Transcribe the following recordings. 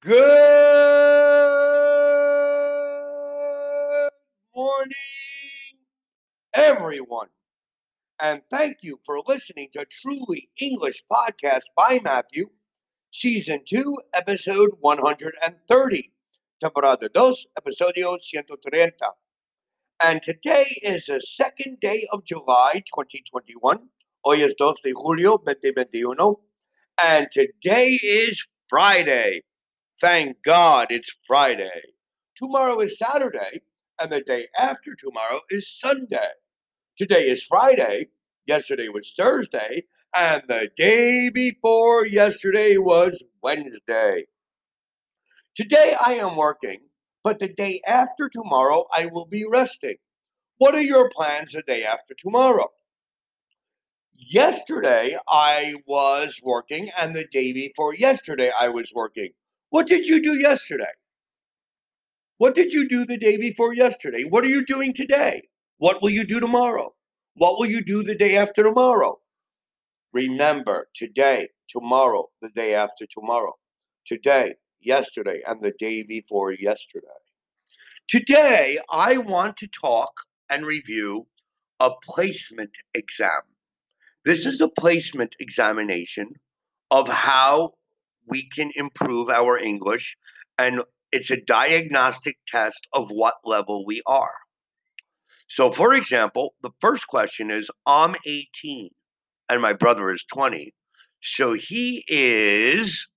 Good morning, everyone. And thank you for listening to Truly English Podcast by Matthew, Season 2, Episode 130. Temporada 2, Episodio 130. And today is the second day of July 2021. Hoy es 2 de julio 2021. And today is Friday. Thank God it's Friday. Tomorrow is Saturday, and the day after tomorrow is Sunday. Today is Friday, yesterday was Thursday, and the day before yesterday was Wednesday. Today I am working, but the day after tomorrow I will be resting. What are your plans the day after tomorrow? Yesterday I was working, and the day before yesterday I was working. What did you do yesterday? What did you do the day before yesterday? What are you doing today? What will you do tomorrow? What will you do the day after tomorrow? Remember today, tomorrow, the day after tomorrow, today, yesterday, and the day before yesterday. Today, I want to talk and review a placement exam. This is a placement examination of how we can improve our English, and it's a diagnostic test of what level we are. So, for example, the first question is I'm 18 and my brother is 20. So he is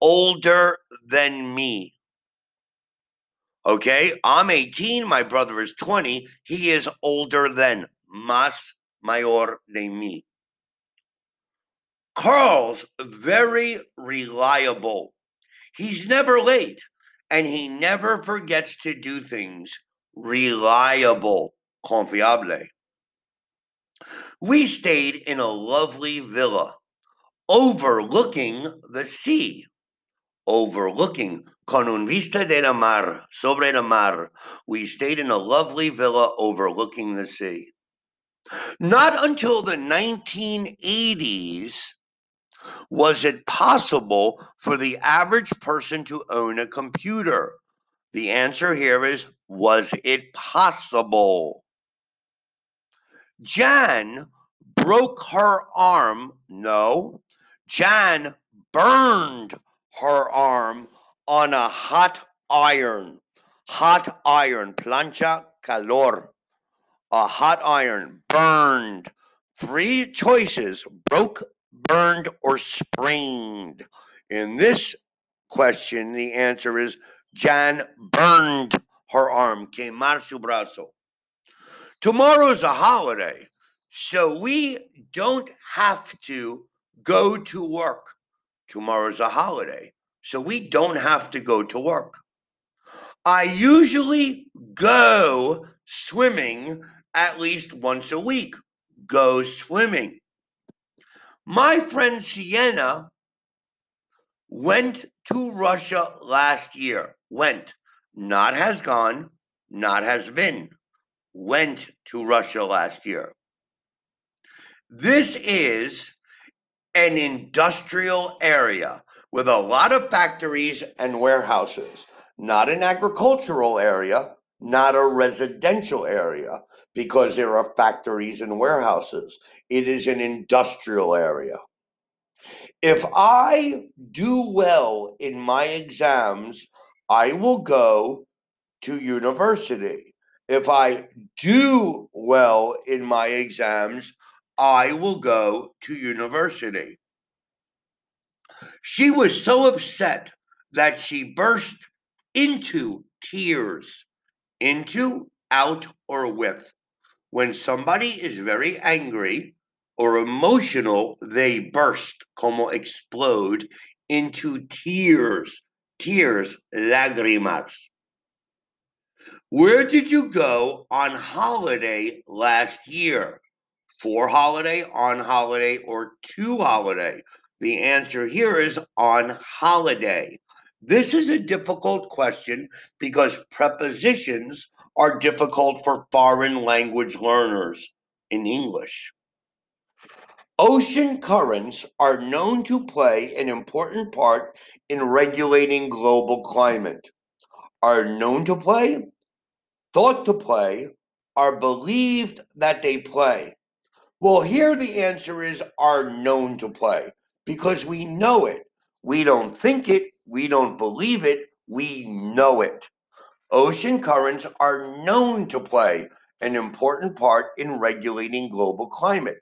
older than me. Okay, I'm 18, my brother is 20. He is older than, más mayor de mí. Carl's very reliable. He's never late and he never forgets to do things. Reliable, confiable. We stayed in a lovely villa overlooking the sea. Overlooking, con un vista de la mar, sobre la mar. We stayed in a lovely villa overlooking the sea. Not until the 1980s was it possible for the average person to own a computer? The answer here is was it possible? Jan broke her arm. No, Jan burned her arm on a hot iron. Hot iron, plancha calor. A hot iron burned. Three choices broke burned, or sprained? In this question, the answer is Jan burned her arm, quemar su brazo. Tomorrow's a holiday, so we don't have to go to work. Tomorrow's a holiday, so we don't have to go to work. I usually go swimming at least once a week. Go swimming. My friend Sienna went to Russia last year. Went, not has gone, not has been. Went to Russia last year. This is an industrial area with a lot of factories and warehouses, not an agricultural area, not a residential area because there are factories and warehouses. It is an industrial area. If I do well in my exams, I will go to university. If I do well in my exams, I will go to university. She was so upset that she burst into tears into, out, or with. When somebody is very angry or emotional, they burst, como explode, into tears. Tears, lágrimas. Where did you go on holiday last year? For holiday, on holiday, or to holiday? The answer here is on holiday. This is a difficult question because prepositions are difficult for foreign language learners in English. Ocean currents are known to play an important part in regulating global climate. Are known to play, thought to play, are believed that they play. Well, here the answer is are known to play because we know it. We don't think it, we don't believe it, we know it. Ocean currents are known to play an important part in regulating global climate.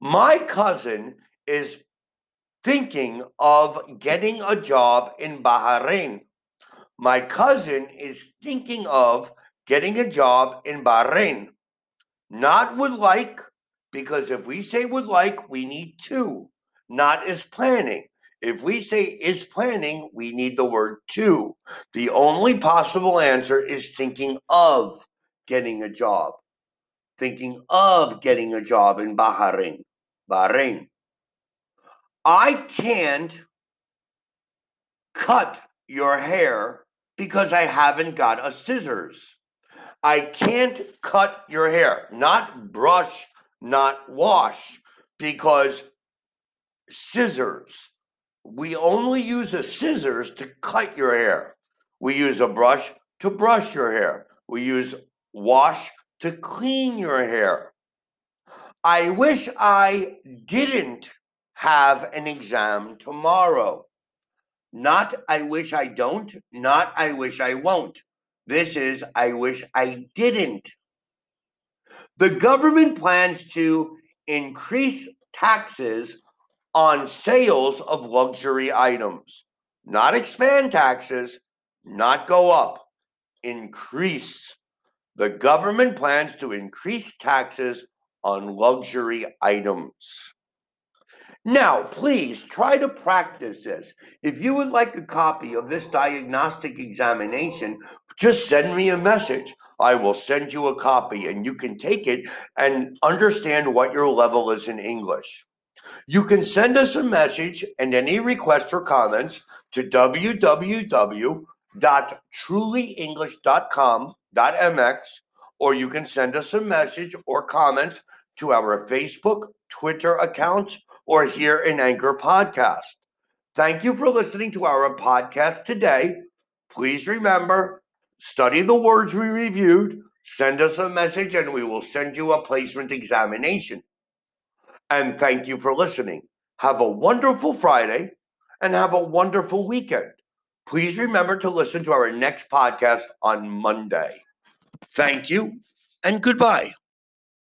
My cousin is thinking of getting a job in Bahrain. My cousin is thinking of getting a job in Bahrain. Not would like, because if we say would like, we need to. Not is planning. If we say is planning, we need the word to. The only possible answer is thinking of getting a job. Thinking of getting a job in Bahrain. Bahrain. I can't cut your hair because I haven't got a scissors. I can't cut your hair, not brush, not wash, because scissors. We only use a scissors to cut your hair. We use a brush to brush your hair. We use wash to clean your hair. I wish I didn't have an exam tomorrow. Not I wish I don't, not I wish I won't. This is I wish I didn't. The government plans to increase taxes on sales of luxury items, not expand taxes, not go up, increase. The government plans to increase taxes on luxury items. Now, please try to practice this. If you would like a copy of this diagnostic examination, just send me a message. I will send you a copy and you can take it and understand what your level is in English. You can send us a message and any requests or comments to www.trulyenglish.com.mx or you can send us a message or comments to our Facebook, Twitter accounts, or here in Anchor Podcast. Thank you for listening to our podcast today. Please remember, study the words we reviewed, send us a message, and we will send you a placement examination. And thank you for listening. Have a wonderful Friday and have a wonderful weekend. Please remember to listen to our next podcast on Monday. Thank you and goodbye.